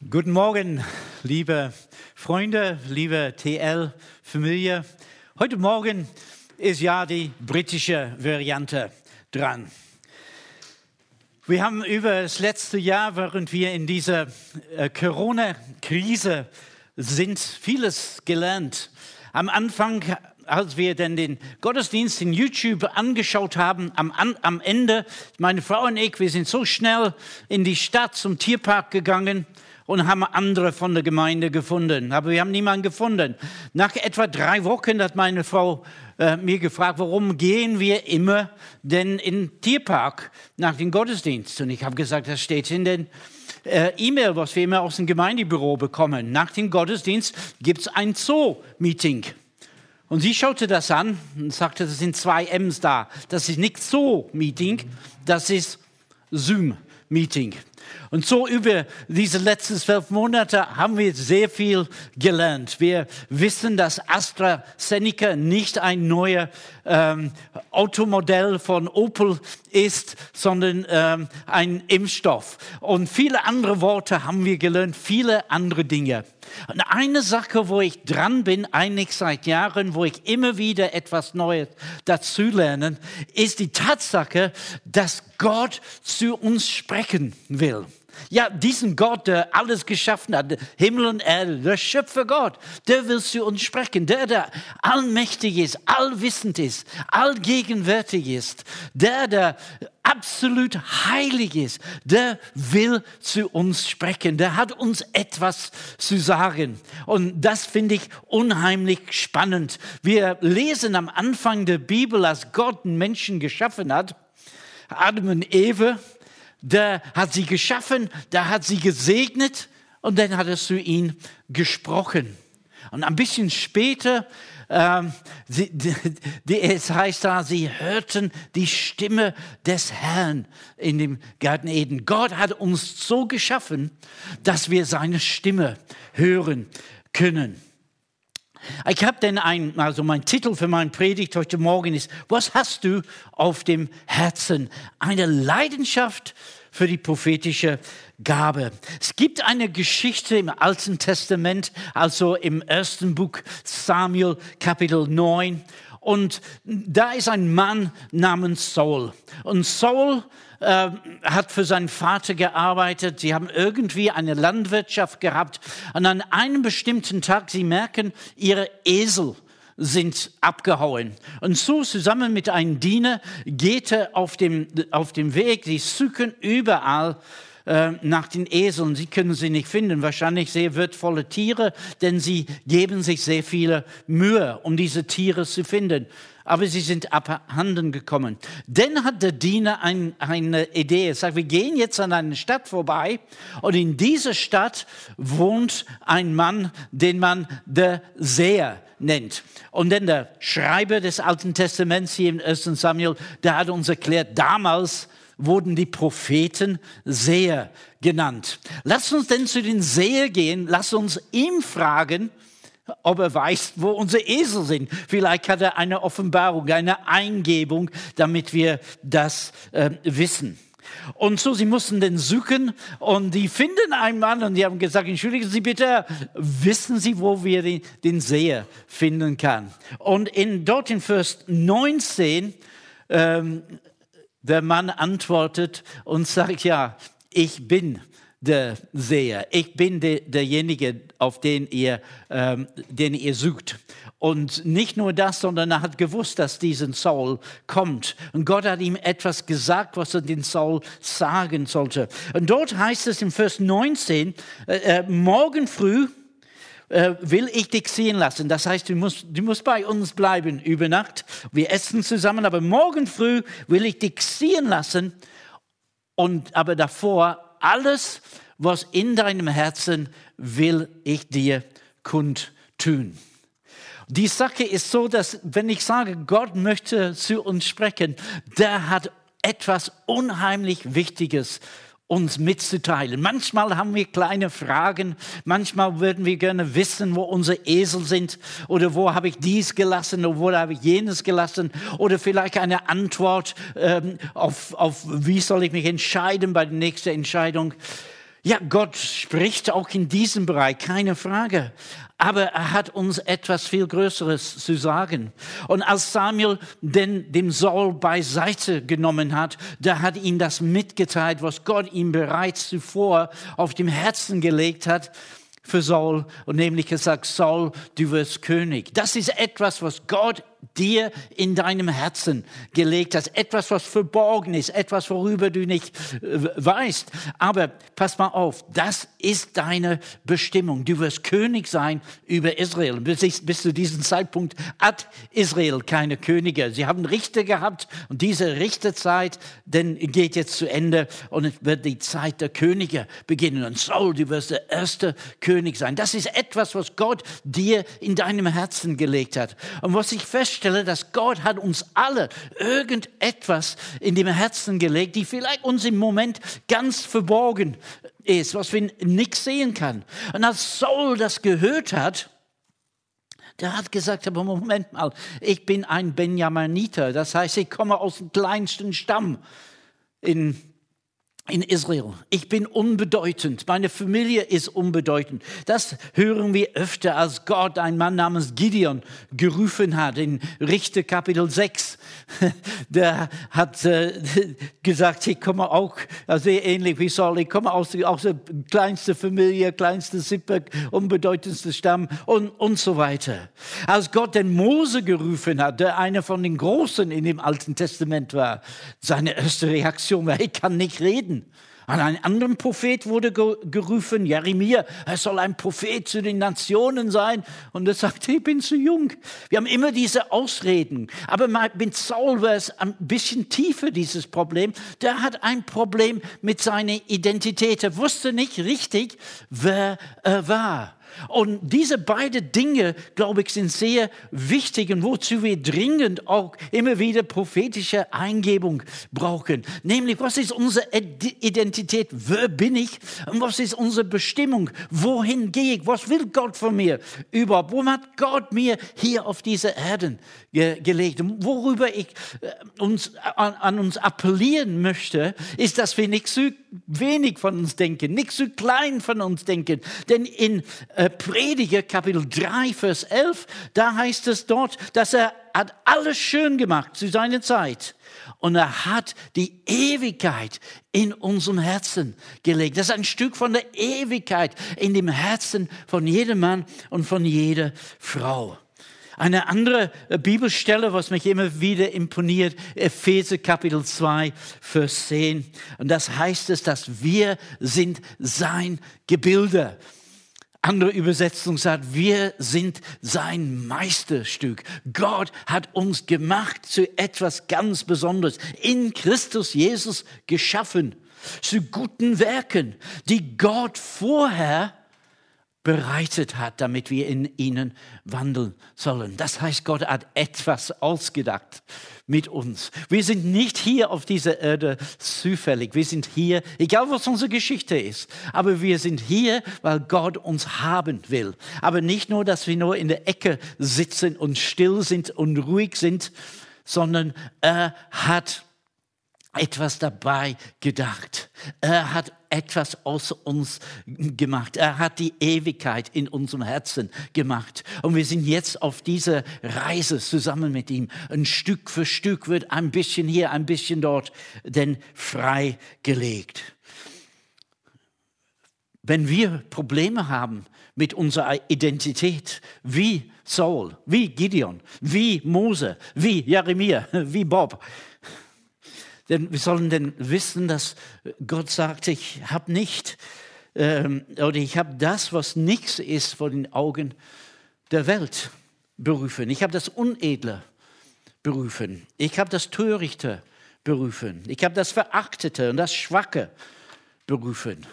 Guten Morgen, liebe Freunde, liebe TL-Familie. Heute Morgen ist ja die britische Variante dran. Wir haben über das letzte Jahr, während wir in dieser äh, Corona-Krise sind, vieles gelernt. Am Anfang als wir denn den Gottesdienst in YouTube angeschaut haben, am, am Ende, meine Frau und ich, wir sind so schnell in die Stadt zum Tierpark gegangen und haben andere von der Gemeinde gefunden. Aber wir haben niemanden gefunden. Nach etwa drei Wochen hat meine Frau äh, mir gefragt, warum gehen wir immer denn in den Tierpark nach dem Gottesdienst? Und ich habe gesagt, das steht in den äh, E-Mail, was wir immer aus dem Gemeindebüro bekommen. Nach dem Gottesdienst gibt es ein Zoo-Meeting. Und sie schaute das an und sagte, das sind zwei M's da. Das ist nicht Zoo-Meeting, das ist Zoom-Meeting. Und so über diese letzten zwölf Monate haben wir sehr viel gelernt. Wir wissen, dass AstraZeneca nicht ein neues ähm, Automodell von Opel ist, sondern ähm, ein Impfstoff. Und viele andere Worte haben wir gelernt, viele andere Dinge. Und eine Sache, wo ich dran bin, eigentlich seit Jahren, wo ich immer wieder etwas Neues dazu lerne, ist die Tatsache, dass Gott zu uns sprechen will. Ja, diesen Gott, der alles geschaffen hat, Himmel und Erde, der Schöpfer Gott, der will zu uns sprechen. Der, der allmächtig ist, allwissend ist, allgegenwärtig ist, der, der absolut heilig ist, der will zu uns sprechen. Der hat uns etwas zu sagen. Und das finde ich unheimlich spannend. Wir lesen am Anfang der Bibel, als Gott einen Menschen geschaffen hat, Adam und Eve, der hat sie geschaffen, der hat sie gesegnet und dann hat er zu ihnen gesprochen. Und ein bisschen später, ähm, es heißt da, sie hörten die Stimme des Herrn in dem Garten Eden. Gott hat uns so geschaffen, dass wir seine Stimme hören können. Ich habe denn ein, also mein Titel für meine Predigt heute Morgen ist, was hast du auf dem Herzen? Eine Leidenschaft für die prophetische Gabe. Es gibt eine Geschichte im Alten Testament, also im ersten Buch Samuel Kapitel 9. Und da ist ein Mann namens Saul. Und Saul äh, hat für seinen Vater gearbeitet. Sie haben irgendwie eine Landwirtschaft gehabt. Und an einem bestimmten Tag, sie merken, ihre Esel sind abgehauen. Und so zusammen mit einem Diener geht er auf dem, auf dem Weg. Sie suchen überall äh, nach den Eseln. Sie können sie nicht finden. Wahrscheinlich sehr wertvolle Tiere, denn sie geben sich sehr viele Mühe, um diese Tiere zu finden aber sie sind abhanden gekommen. Dann hat der Diener ein, eine Idee. Er sagt, wir gehen jetzt an eine Stadt vorbei und in dieser Stadt wohnt ein Mann, den man der Seher nennt. Und dann der Schreiber des Alten Testaments hier im 1. Samuel, der hat uns erklärt, damals wurden die Propheten Seher genannt. Lass uns denn zu den Seher gehen, lass uns ihm fragen, ob er weiß, wo unsere Esel sind. Vielleicht hat er eine Offenbarung, eine Eingebung, damit wir das äh, wissen. Und so, sie mussten den suchen und die finden einen Mann und die haben gesagt, entschuldigen Sie bitte, wissen Sie, wo wir den, den Seher finden kann? Und in, dort in Vers 19, ähm, der Mann antwortet und sagt, ja, ich bin der Seher. Ich bin de, derjenige, auf den ihr, ähm, den ihr sucht. Und nicht nur das, sondern er hat gewusst, dass diesen Saul kommt. Und Gott hat ihm etwas gesagt, was er den Saul sagen sollte. Und dort heißt es im Vers 19, äh, äh, morgen früh äh, will ich dich sehen lassen. Das heißt, du musst, du musst bei uns bleiben über Nacht. Wir essen zusammen, aber morgen früh will ich dich sehen lassen. Und aber davor alles, was in deinem Herzen will ich dir kundtun. Die Sache ist so, dass wenn ich sage, Gott möchte zu uns sprechen, der hat etwas unheimlich Wichtiges uns mitzuteilen. Manchmal haben wir kleine Fragen, manchmal würden wir gerne wissen, wo unsere Esel sind oder wo habe ich dies gelassen oder wo habe ich jenes gelassen oder vielleicht eine Antwort ähm, auf, auf, wie soll ich mich entscheiden bei der nächsten Entscheidung. Ja, Gott spricht auch in diesem Bereich, keine Frage. Aber er hat uns etwas viel Größeres zu sagen. Und als Samuel den, dem Saul beiseite genommen hat, da hat ihn das mitgeteilt, was Gott ihm bereits zuvor auf dem Herzen gelegt hat für Saul und nämlich gesagt, Saul, du wirst König. Das ist etwas, was Gott dir in deinem Herzen gelegt hast. Etwas, was verborgen ist, etwas, worüber du nicht äh, weißt. Aber pass mal auf, das ist deine Bestimmung. Du wirst König sein über Israel. Bis, bis zu diesem Zeitpunkt hat Israel keine Könige. Sie haben Richter gehabt und diese Richterzeit denn geht jetzt zu Ende und es wird die Zeit der Könige beginnen. Und Saul, du wirst der erste König sein. Das ist etwas, was Gott dir in deinem Herzen gelegt hat. Und was ich fest feststelle, dass Gott hat uns alle irgendetwas in dem Herzen gelegt, die vielleicht uns im Moment ganz verborgen ist, was wir nicht sehen kann. Und als Saul das gehört hat, der hat gesagt, aber Moment mal, ich bin ein Benjaminiter, das heißt, ich komme aus dem kleinsten Stamm in in Israel. Ich bin unbedeutend. Meine Familie ist unbedeutend. Das hören wir öfter, als Gott einen Mann namens Gideon gerufen hat in Richter Kapitel 6. Der hat äh, gesagt, ich komme auch sehr ähnlich wie Saul. Ich komme aus, aus der kleinsten Familie, kleinste Sippe, unbedeutendste Stamm und, und so weiter. Als Gott den Mose gerufen hat, der einer von den Großen in dem Alten Testament war, seine erste Reaktion war, ich kann nicht reden. An einen anderen Prophet wurde gerufen, Jeremia, er soll ein Prophet zu den Nationen sein. Und er sagte, ich bin zu jung. Wir haben immer diese Ausreden. Aber mit Saul war es ein bisschen tiefer, dieses Problem. Der hat ein Problem mit seiner Identität. Er wusste nicht richtig, wer er war. Und diese beiden Dinge, glaube ich, sind sehr wichtig und wozu wir dringend auch immer wieder prophetische Eingebung brauchen. Nämlich, was ist unsere Identität? Wer bin ich? Und was ist unsere Bestimmung? Wohin gehe ich? Was will Gott von mir überhaupt? Wo hat Gott mir hier auf diese Erden ge gelegt? Und worüber ich äh, uns, an, an uns appellieren möchte, ist, dass wir nicht zu wenig von uns denken, nicht zu klein von uns denken. Denn in äh, Prediger Kapitel 3, Vers 11, da heißt es dort, dass er hat alles schön gemacht zu seiner Zeit. Und er hat die Ewigkeit in unserem Herzen gelegt. Das ist ein Stück von der Ewigkeit in dem Herzen von jedem Mann und von jeder Frau. Eine andere äh, Bibelstelle, was mich immer wieder imponiert, Epheser Kapitel 2, Vers 10. Und das heißt es, dass wir sind sein Gebilde. Andere Übersetzung sagt, wir sind sein Meisterstück. Gott hat uns gemacht zu etwas ganz Besonderes. In Christus Jesus geschaffen. Zu guten Werken, die Gott vorher bereitet hat, damit wir in ihnen wandeln sollen. Das heißt, Gott hat etwas ausgedacht mit uns. Wir sind nicht hier auf dieser Erde zufällig. Wir sind hier, egal was unsere Geschichte ist, aber wir sind hier, weil Gott uns haben will. Aber nicht nur, dass wir nur in der Ecke sitzen und still sind und ruhig sind, sondern er hat etwas dabei gedacht. Er hat etwas aus uns gemacht. Er hat die Ewigkeit in unserem Herzen gemacht. Und wir sind jetzt auf dieser Reise zusammen mit ihm. Ein Stück für Stück wird ein bisschen hier, ein bisschen dort, denn freigelegt. Wenn wir Probleme haben mit unserer Identität, wie Saul, wie Gideon, wie Mose, wie Jeremia, wie Bob, denn wir sollen denn wissen, dass Gott sagt, ich habe nicht, ähm, oder ich habe das, was nichts ist vor den Augen der Welt berufen. Ich habe das Unedle berufen. Ich habe das Törichte berufen. Ich habe das Verachtete und das Schwache berufen.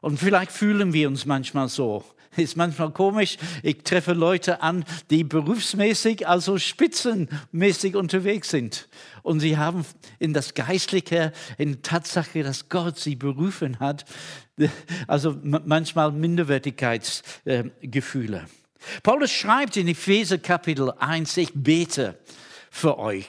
Und vielleicht fühlen wir uns manchmal so. Ist manchmal komisch. Ich treffe Leute an, die berufsmäßig, also spitzenmäßig unterwegs sind. Und sie haben in das Geistliche, in Tatsache, dass Gott sie berufen hat, also manchmal Minderwertigkeitsgefühle. Paulus schreibt in Epheser Kapitel 1, ich bete für euch.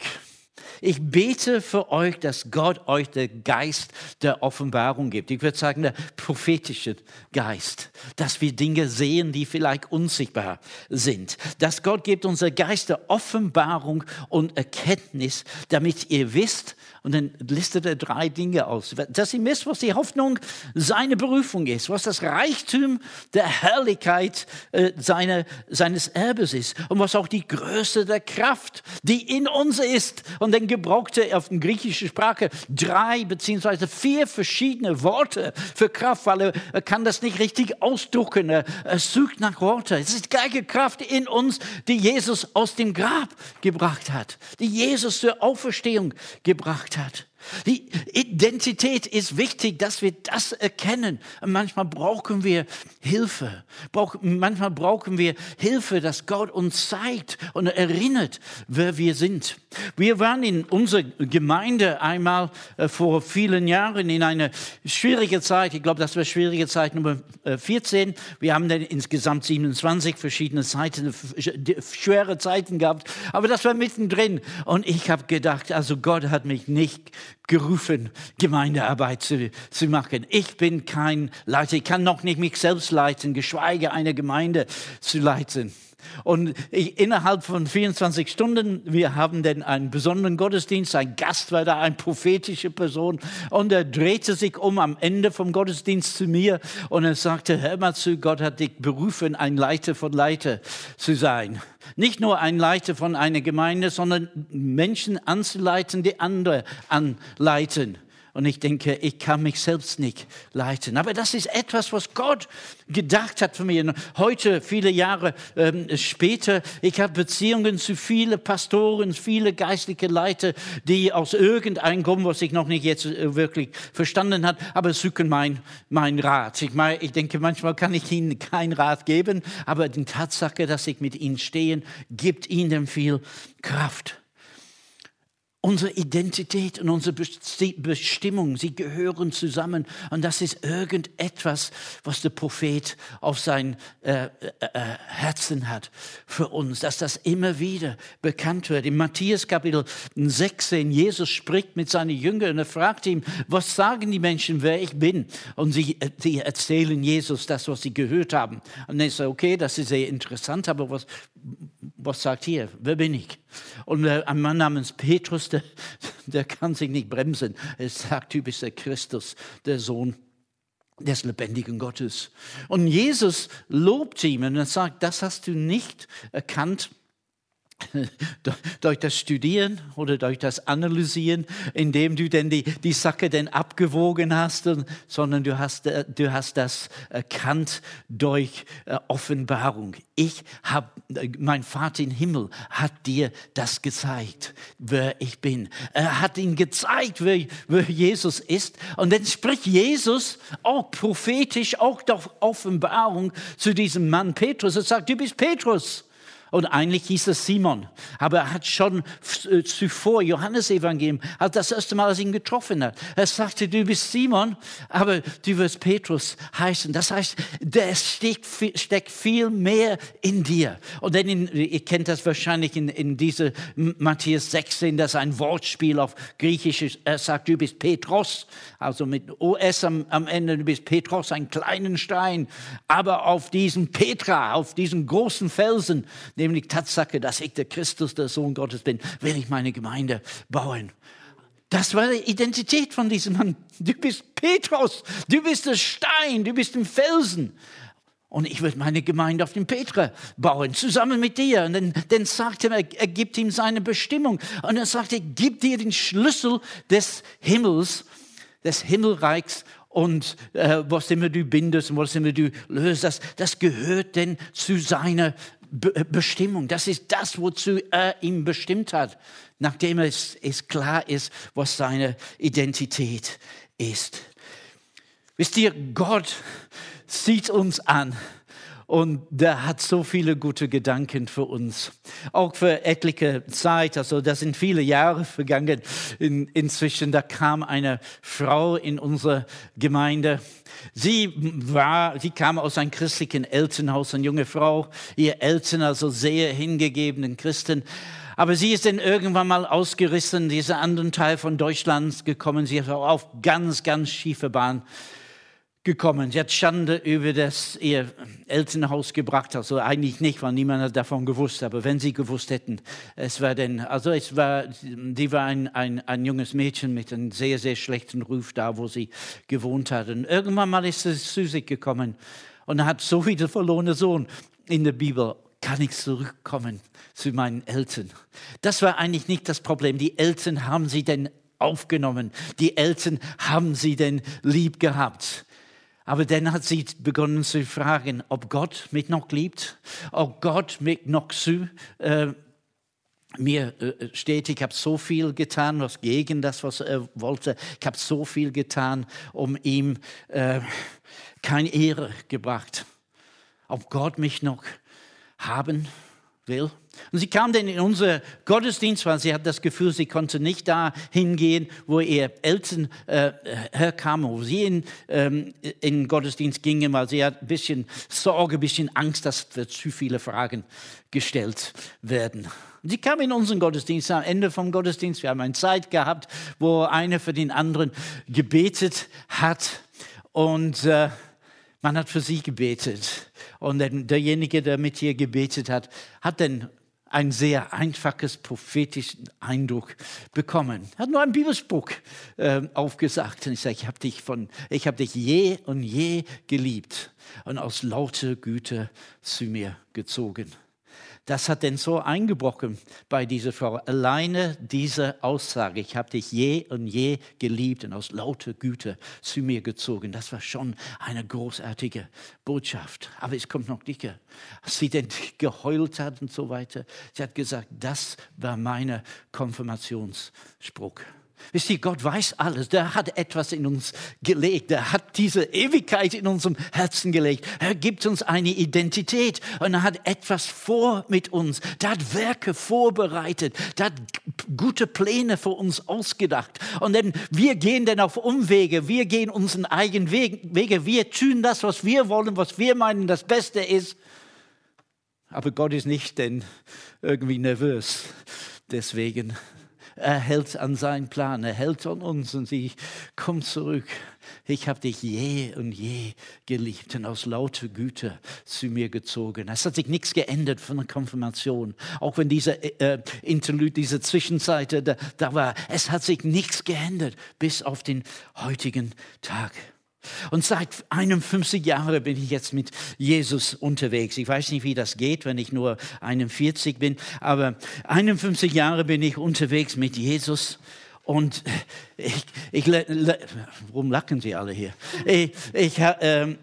Ich bete für euch, dass Gott euch den Geist der Offenbarung gibt. Ich würde sagen, der prophetische Geist, dass wir Dinge sehen, die vielleicht unsichtbar sind. Dass Gott gibt unser Geist der Offenbarung und Erkenntnis, damit ihr wisst, und dann listet er drei Dinge aus, dass ihr wisst, was die Hoffnung seiner Berufung ist, was das Reichtum der Herrlichkeit äh, seine, seines Erbes ist und was auch die Größe der Kraft, die in uns ist. Und dann gebrauchte er auf die griechische Sprache drei beziehungsweise vier verschiedene Worte für Kraft, weil er, kann das nicht richtig ausdrucken. Er, er sucht nach Worten. Es ist gleiche Kraft in uns, die Jesus aus dem Grab gebracht hat, die Jesus zur Auferstehung gebracht hat. Die Identität ist wichtig, dass wir das erkennen. Manchmal brauchen wir Hilfe. Manchmal brauchen wir Hilfe, dass Gott uns zeigt und erinnert, wer wir sind. Wir waren in unserer Gemeinde einmal äh, vor vielen Jahren in einer schwierigen Zeit. Ich glaube, das war schwierige Zeit Nummer 14. Äh, wir haben dann insgesamt 27 verschiedene Zeiten, schwere Zeiten gehabt. Aber das war mittendrin. Und ich habe gedacht, also Gott hat mich nicht gerufen, Gemeindearbeit zu, zu machen. Ich bin kein Leiter, ich kann noch nicht mich selbst leiten, geschweige eine Gemeinde zu leiten. Und ich, innerhalb von 24 Stunden, wir haben dann einen besonderen Gottesdienst, ein Gast war da, eine prophetische Person, und er drehte sich um am Ende vom Gottesdienst zu mir und er sagte, hör mal zu, Gott hat dich berufen, ein Leiter von Leiter zu sein. Nicht nur ein Leiter von einer Gemeinde, sondern Menschen anzuleiten, die andere anleiten. Und ich denke, ich kann mich selbst nicht leiten. Aber das ist etwas, was Gott gedacht hat für mich. heute, viele Jahre ähm, später, ich habe Beziehungen zu vielen Pastoren, viele geistliche Leiter, die aus irgendeinem Grund, was ich noch nicht jetzt äh, wirklich verstanden habe, aber suchen mein, mein Rat. Ich, meine, ich denke, manchmal kann ich ihnen keinen Rat geben, aber die Tatsache, dass ich mit ihnen stehe, gibt ihnen viel Kraft unsere Identität und unsere Bestimmung, sie gehören zusammen. Und das ist irgendetwas, was der Prophet auf sein äh, äh, äh, Herzen hat für uns, dass das immer wieder bekannt wird. In Matthäus Kapitel 16, Jesus spricht mit seinen Jüngern und er fragt ihn, was sagen die Menschen, wer ich bin? Und sie, äh, sie erzählen Jesus das, was sie gehört haben. Und er sagt, okay, das ist sehr interessant, aber was, was sagt ihr? Wer bin ich? Und ein Mann namens Petrus, der, der kann sich nicht bremsen. Er sagt, bist der Christus, der Sohn des lebendigen Gottes. Und Jesus lobt ihm und er sagt, das hast du nicht erkannt durch das Studieren oder durch das Analysieren, indem du denn die, die Sache denn abgewogen hast, sondern du hast, äh, du hast das erkannt durch äh, Offenbarung. Ich habe, äh, mein Vater im Himmel hat dir das gezeigt, wer ich bin. Er hat ihn gezeigt, wer, wer Jesus ist. Und dann spricht Jesus auch prophetisch, auch durch Offenbarung zu diesem Mann Petrus. Er sagt, du bist Petrus. Und eigentlich hieß es Simon. Aber er hat schon äh, zuvor, Johannes Evangelium, hat das erste Mal, als ihn getroffen hat, er sagte, du bist Simon, aber du wirst Petrus heißen. Das heißt, der steckt, steckt viel mehr in dir. Und dann, in, ihr kennt das wahrscheinlich in, in diese Matthäus 16, das ist ein Wortspiel auf Griechisch. Er sagt, du bist Petros, also mit OS am, am Ende, du bist Petros, ein kleinen Stein. Aber auf diesen Petra, auf diesen großen Felsen, nämlich Tatsache, dass ich der Christus, der Sohn Gottes bin, will ich meine Gemeinde bauen. Das war die Identität von diesem Mann. Du bist Petrus, du bist der Stein, du bist ein Felsen. Und ich will meine Gemeinde auf dem Petra bauen, zusammen mit dir. Und dann, dann sagt er, er gibt ihm seine Bestimmung. Und er sagt, er gibt dir den Schlüssel des Himmels, des Himmelreichs. Und äh, was immer du bindest und was immer du löst, das, das gehört denn zu seiner Be Bestimmung. Das ist das, wozu er ihn bestimmt hat, nachdem es, es klar ist, was seine Identität ist. Wisst ihr, Gott sieht uns an und der hat so viele gute Gedanken für uns. Auch für etliche Zeit, also da sind viele Jahre vergangen. In, inzwischen, da kam eine Frau in unsere Gemeinde. Sie war, sie kam aus einem christlichen Elternhaus, eine junge Frau. Ihr Eltern, also sehr hingegebenen Christen. Aber sie ist dann irgendwann mal ausgerissen, dieser anderen Teil von Deutschland gekommen. Sie ist auf ganz, ganz schiefe Bahn gekommen. Sie hat Schande über das ihr Elternhaus gebracht. Also eigentlich nicht, weil niemand hat davon gewusst. Aber wenn sie gewusst hätten, es war denn, also es war, die war ein, ein, ein junges Mädchen mit einem sehr, sehr schlechten Ruf da, wo sie gewohnt hat. Und irgendwann mal ist sie zu sich gekommen und hat so wie der verlorene Sohn in der Bibel kann ich zurückkommen zu meinen Eltern. Das war eigentlich nicht das Problem. Die Eltern haben sie denn aufgenommen. Die Eltern haben sie denn lieb gehabt. Aber dann hat sie begonnen zu fragen, ob Gott mich noch liebt, ob Gott mich noch zu äh, mir äh, steht. Ich habe so viel getan, was gegen das, was er wollte. Ich habe so viel getan, um ihm äh, keine Ehre gebracht. Ob Gott mich noch haben will. Und sie kam dann in unser Gottesdienst, weil sie hat das Gefühl, sie konnte nicht da hingehen, wo ihr Eltern äh, herkamen, wo sie in, ähm, in den Gottesdienst gingen, weil sie hat ein bisschen Sorge, ein bisschen Angst, dass zu viele Fragen gestellt werden. Und sie kam in unseren Gottesdienst, am Ende vom Gottesdienst, wir haben eine Zeit gehabt, wo einer für den anderen gebetet hat und äh, man hat für sie gebetet. Und derjenige, der mit ihr gebetet hat, hat dann einen sehr einfaches prophetischen Eindruck bekommen. Er hat nur einen Bibelspruch äh, aufgesagt. Und ich sage, ich habe dich, von, ich hab dich je und je geliebt und aus lauter Güte zu mir gezogen. Das hat denn so eingebrochen bei dieser Frau. Alleine diese Aussage, ich habe dich je und je geliebt und aus lauter Güte zu mir gezogen, das war schon eine großartige Botschaft. Aber es kommt noch dicker. Als sie denn geheult hat und so weiter, sie hat gesagt, das war mein Konfirmationsspruch. Wisst ihr, Gott weiß alles. Der hat etwas in uns gelegt. Der hat diese Ewigkeit in unserem Herzen gelegt. Er gibt uns eine Identität und er hat etwas vor mit uns. Der hat Werke vorbereitet. Der hat gute Pläne für uns ausgedacht. Und dann, wir gehen dann auf Umwege. Wir gehen unseren eigenen Wege. Wir tun das, was wir wollen, was wir meinen, das Beste ist. Aber Gott ist nicht denn irgendwie nervös. Deswegen er hält an seinen Plan, er hält an uns und sie kommt zurück. Ich habe dich je und je geliebt und aus lauter Güte zu mir gezogen. Es hat sich nichts geändert von der Konfirmation. Auch wenn diese äh, Interlude, diese Zwischenzeit da, da war, es hat sich nichts geändert bis auf den heutigen Tag. Und seit 51 Jahren bin ich jetzt mit Jesus unterwegs. Ich weiß nicht, wie das geht, wenn ich nur 41 bin, aber 51 Jahre bin ich unterwegs mit Jesus. Und ich, ich warum lachen Sie alle hier? Ich, ich, äh,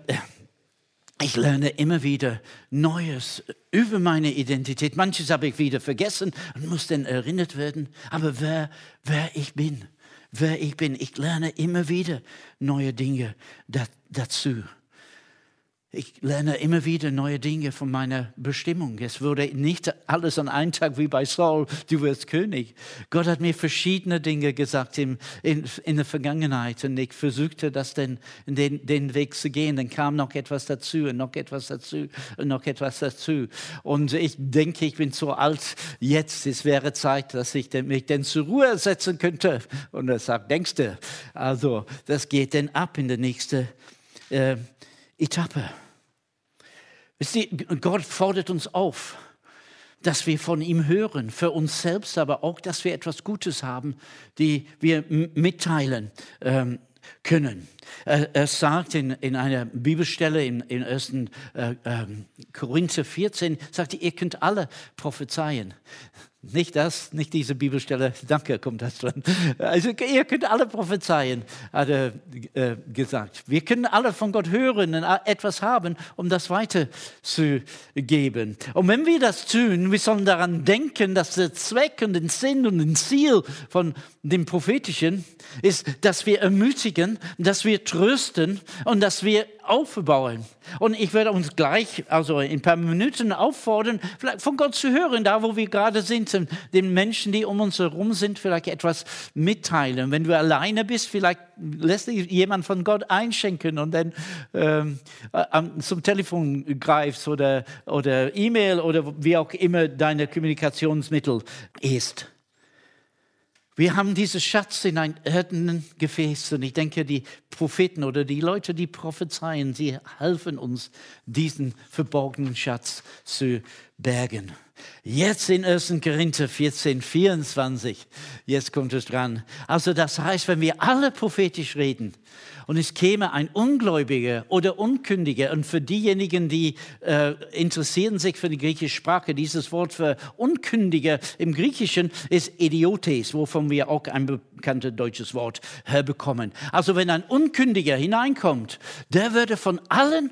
ich lerne immer wieder Neues über meine Identität. Manches habe ich wieder vergessen und muss dann erinnert werden. Aber wer, wer ich bin, wer ich bin. Ich lerne immer wieder neue Dinge dazu. Ich lerne immer wieder neue Dinge von meiner Bestimmung. Es wurde nicht alles an einem Tag wie bei Saul, du wirst König. Gott hat mir verschiedene Dinge gesagt in, in, in der Vergangenheit und ich versuchte das in den, den Weg zu gehen. Dann kam noch etwas dazu und noch etwas dazu und noch etwas dazu. Und ich denke, ich bin so alt jetzt, es wäre Zeit, dass ich mich dann zur Ruhe setzen könnte. Und er sagt, denkst du, also das geht dann ab in der nächsten äh, Etappe. Gott fordert uns auf, dass wir von ihm hören, für uns selbst, aber auch, dass wir etwas Gutes haben, die wir mitteilen ähm, können. Er, sagt in, in einer Bibelstelle in, in 1. Äh, äh, Korinther 14, sagt, ihr könnt alle prophezeien. Nicht das, nicht diese Bibelstelle, danke, kommt das dran. Also ihr könnt alle prophezeien, hat er äh, gesagt. Wir können alle von Gott hören und etwas haben, um das weiterzugeben. Und wenn wir das tun, wir sollen daran denken, dass der Zweck und den Sinn und den Ziel von dem Prophetischen ist, dass wir ermutigen, dass wir trösten und dass wir aufbauen. Und ich werde uns gleich, also in ein paar Minuten auffordern, vielleicht von Gott zu hören, da wo wir gerade sind Gemeinde, den Menschen, die um uns herum sind, vielleicht etwas mitteilen. Wenn du alleine bist, vielleicht lässt dich jemand von Gott einschenken und dann ähm, zum Telefon greifst oder, oder E-Mail oder wie auch immer deine Kommunikationsmittel ist. Wir haben diesen Schatz in ein irdenen Gefäß und ich denke, die Propheten oder die Leute, die prophezeien, sie helfen uns, diesen verborgenen Schatz zu bergen. Jetzt in 1. Korinther 14, 24, jetzt kommt es dran. Also das heißt, wenn wir alle prophetisch reden, und es käme ein Ungläubiger oder Unkündiger. Und für diejenigen, die äh, interessieren sich für die griechische Sprache, dieses Wort für Unkündiger im Griechischen ist Idiotes, wovon wir auch ein bekanntes deutsches Wort herbekommen. Also wenn ein Unkündiger hineinkommt, der würde von allen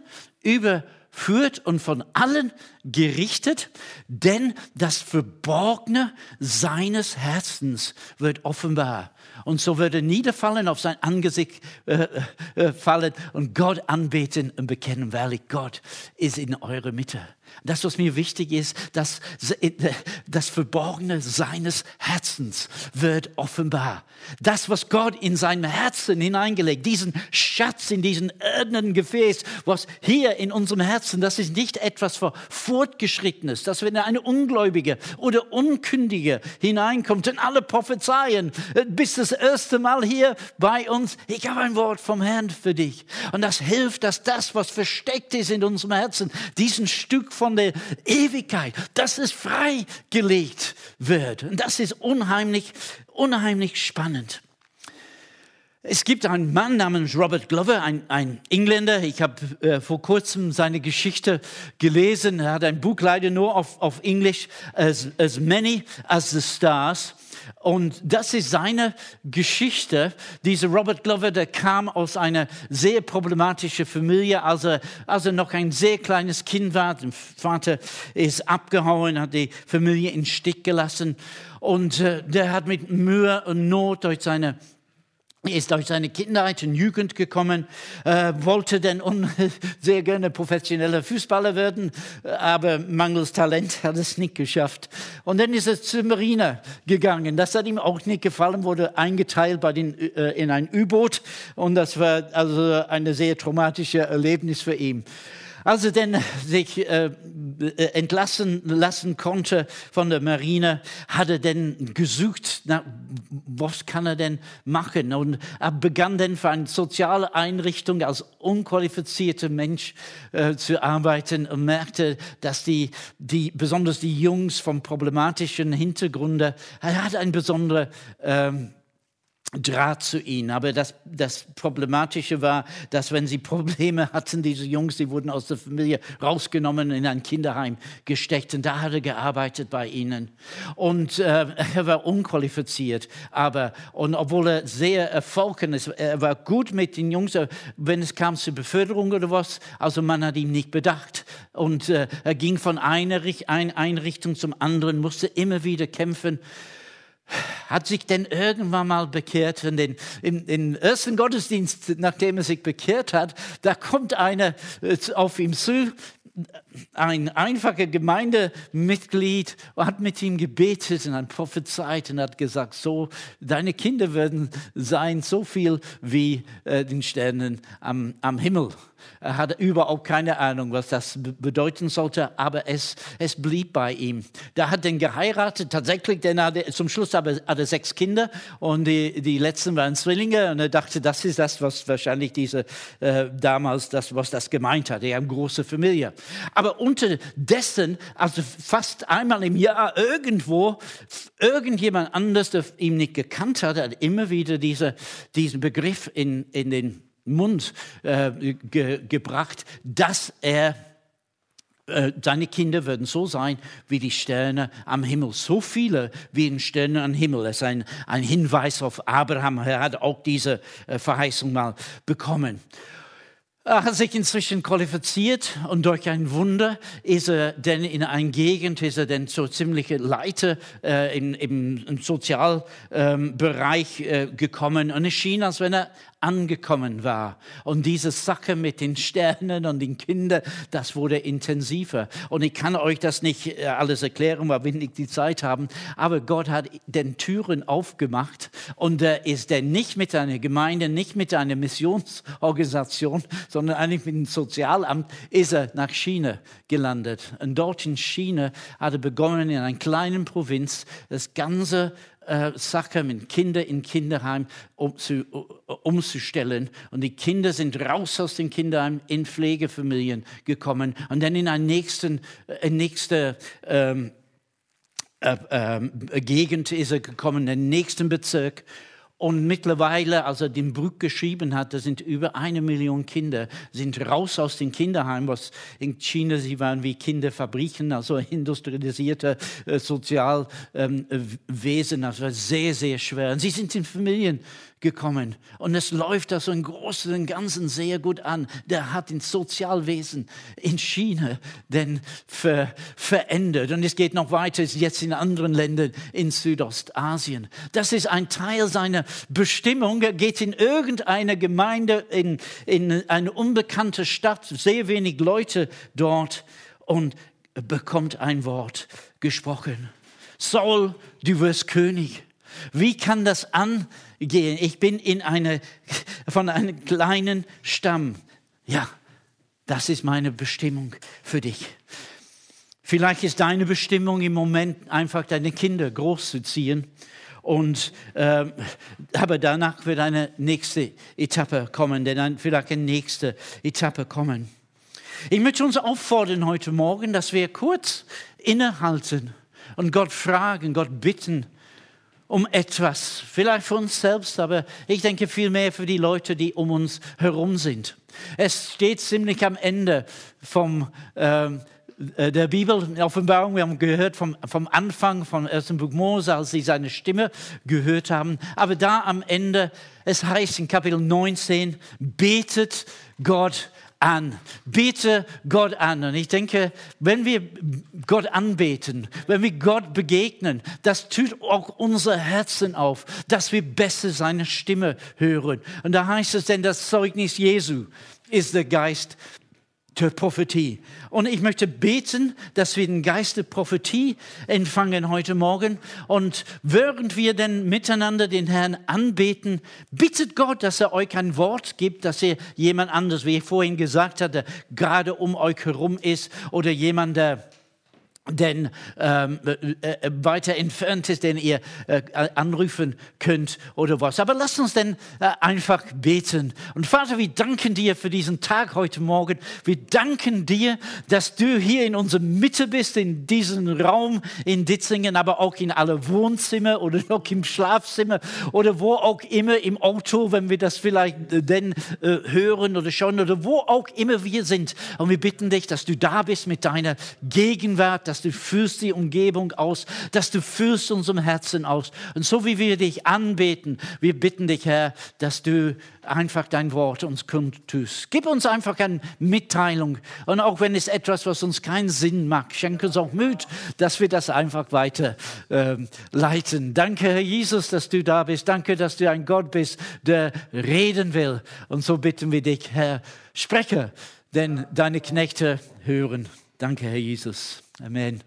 überführt und von allen gerichtet, denn das Verborgene seines Herzens wird offenbar und so würde niederfallen, auf sein Angesicht äh, äh, fallen und Gott anbeten und bekennen, wahrlich Gott ist in eurer Mitte. Das, was mir wichtig ist, dass das Verborgene seines Herzens wird offenbar. Das, was Gott in seinem Herzen hineingelegt, diesen Schatz in diesen irdenen Gefäß, was hier in unserem Herzen, das ist nicht etwas für Fortgeschrittenes, dass wenn eine Ungläubige oder Unkündige hineinkommt und alle prophezeien, äh, bis das erste Mal hier bei uns, ich habe ein Wort vom Herrn für dich. Und das hilft, dass das, was versteckt ist in unserem Herzen, diesen Stück von der Ewigkeit, dass es freigelegt wird. Und das ist unheimlich, unheimlich spannend. Es gibt einen Mann namens Robert Glover, ein, ein Engländer. Ich habe äh, vor kurzem seine Geschichte gelesen. Er hat ein Buch leider nur auf, auf Englisch, as, as Many as the Stars. Und das ist seine Geschichte. Dieser Robert Glover, der kam aus einer sehr problematischen Familie, als er, als er noch ein sehr kleines Kind war. Der Vater ist abgehauen, hat die Familie in Stich gelassen. Und äh, der hat mit Mühe und Not durch seine er ist durch seine Kindheit und Jugend gekommen, äh, wollte dann sehr gerne professioneller Fußballer werden, aber mangels Talent hat es nicht geschafft. Und dann ist er zur Marine gegangen. Das hat ihm auch nicht gefallen, wurde eingeteilt bei den, äh, in ein U-Boot und das war also eine sehr traumatische Erlebnis für ihn. Als er dann sich äh, entlassen lassen konnte von der Marine, hat er dann gesucht, na, was kann er denn machen? Und er begann dann für eine soziale Einrichtung als unqualifizierter Mensch äh, zu arbeiten und merkte, dass die, die, besonders die Jungs vom problematischen Hintergrund, er hat ein besonderer ähm, Draht zu ihnen. Aber das, das Problematische war, dass wenn sie Probleme hatten, diese Jungs, die wurden aus der Familie rausgenommen, in ein Kinderheim gesteckt. Und da hat er gearbeitet bei ihnen. Und äh, er war unqualifiziert. Aber, und obwohl er sehr erfolgreich ist, er war gut mit den Jungs, wenn es kam zur Beförderung oder was, also man hat ihn nicht bedacht. Und äh, er ging von einer Einrichtung zum anderen, musste immer wieder kämpfen hat sich denn irgendwann mal bekehrt. Und den, im, Im ersten Gottesdienst, nachdem er sich bekehrt hat, da kommt einer äh, auf ihm zu, ein einfacher Gemeindemitglied hat mit ihm gebetet und hat prophezeit und hat gesagt, so, deine Kinder werden sein so viel wie äh, den Sternen am, am Himmel. Er hatte überhaupt keine Ahnung, was das bedeuten sollte, aber es, es blieb bei ihm. Der hat den geheiratet, tatsächlich, denn er, zum Schluss hatte er sechs Kinder und die, die letzten waren Zwillinge und er dachte, das ist das, was wahrscheinlich diese äh, damals, das, was das gemeint hat. Er hat eine große Familie. Aber unterdessen, also fast einmal im Jahr irgendwo, irgendjemand anders, der ihn nicht gekannt hat, hat immer wieder diese, diesen Begriff in, in den Mund äh, ge gebracht, dass er äh, seine Kinder würden so sein wie die Sterne am Himmel. So viele wie die Sterne am Himmel. Das ist ein, ein Hinweis auf Abraham. Er hat auch diese äh, Verheißung mal bekommen. Er hat sich inzwischen qualifiziert und durch ein Wunder ist er denn in eine Gegend, ist er denn so ziemliche Leiter äh, in, im, im Sozialbereich ähm, äh, gekommen. Und es schien, als wenn er angekommen war. Und diese Sache mit den Sternen und den Kindern, das wurde intensiver. Und ich kann euch das nicht äh, alles erklären, weil wir nicht die Zeit haben. Aber Gott hat den Türen aufgemacht und er ist dann nicht mit einer Gemeinde, nicht mit einer Missionsorganisation, sondern eigentlich mit dem Sozialamt, ist er nach China gelandet. Und dort in China hat er begonnen, in einer kleinen Provinz das ganze äh, Sache mit Kindern in Kinderheim umzu, umzustellen. Und die Kinder sind raus aus den Kinderheim in Pflegefamilien gekommen und dann in eine nächsten, äh, nächste ähm, äh, äh, Gegend ist er gekommen, in den nächsten Bezirk. Und mittlerweile, als er den Buch geschrieben hat, da sind über eine Million Kinder, sind raus aus den Kinderheimen, was in China, sie waren wie Kinderfabriken, also industrialisierte äh, Sozialwesen, ähm, also sehr, sehr schwer. Und sie sind in Familien gekommen. Und es läuft da so im Großen und Ganzen sehr gut an. Der hat das Sozialwesen in China denn ver verändert. Und es geht noch weiter, jetzt in anderen Ländern in Südostasien. Das ist ein Teil seiner Bestimmung. Er geht in irgendeine Gemeinde, in, in eine unbekannte Stadt, sehr wenig Leute dort und bekommt ein Wort gesprochen. Saul, du wirst König. Wie kann das angehen? Ich bin in eine, von einem kleinen Stamm. Ja, das ist meine Bestimmung für dich. Vielleicht ist deine Bestimmung im Moment einfach deine Kinder großzuziehen. Und, äh, aber danach wird eine nächste Etappe kommen, denn dann vielleicht eine nächste Etappe kommen. Ich möchte uns auffordern heute Morgen, dass wir kurz innehalten und Gott fragen, Gott bitten, um etwas, vielleicht für uns selbst, aber ich denke vielmehr für die Leute, die um uns herum sind. Es steht ziemlich am Ende vom, ähm, äh, der Bibel, Offenbarung, wir haben gehört vom, vom Anfang vom ersten Buch Mose, als sie seine Stimme gehört haben. Aber da am Ende, es heißt in Kapitel 19, betet Gott an. Bete Gott an. Und ich denke, wenn wir Gott anbeten, wenn wir Gott begegnen, das tut auch unser Herzen auf, dass wir besser seine Stimme hören. Und da heißt es denn, das Zeugnis Jesu ist der Geist der Prophetie. Und ich möchte beten, dass wir den Geist der Prophetie empfangen heute Morgen. Und während wir denn miteinander den Herrn anbeten, bittet Gott, dass er euch ein Wort gibt, dass er jemand anders, wie ich vorhin gesagt hatte, gerade um euch herum ist oder jemand, der denn ähm, äh, äh, weiter entfernt ist, den ihr äh, anrufen könnt oder was. Aber lasst uns denn äh, einfach beten. Und Vater, wir danken dir für diesen Tag heute Morgen. Wir danken dir, dass du hier in unserer Mitte bist, in diesem Raum in Ditzingen, aber auch in alle Wohnzimmer oder noch im Schlafzimmer oder wo auch immer im Auto, wenn wir das vielleicht äh, denn äh, hören oder schon oder wo auch immer wir sind. Und wir bitten dich, dass du da bist mit deiner Gegenwart, dass dass du fühlst die Umgebung aus, dass du fühlst unserem Herzen aus. Und so wie wir dich anbeten, wir bitten dich, Herr, dass du einfach dein Wort uns kundtust. Gib uns einfach eine Mitteilung. Und auch wenn es etwas, was uns keinen Sinn macht, schenke uns auch Mut, dass wir das einfach weiter äh, leiten. Danke, Herr Jesus, dass du da bist. Danke, dass du ein Gott bist, der reden will. Und so bitten wir dich, Herr, spreche, denn deine Knechte hören. Danke, Herr Jesus. Amen.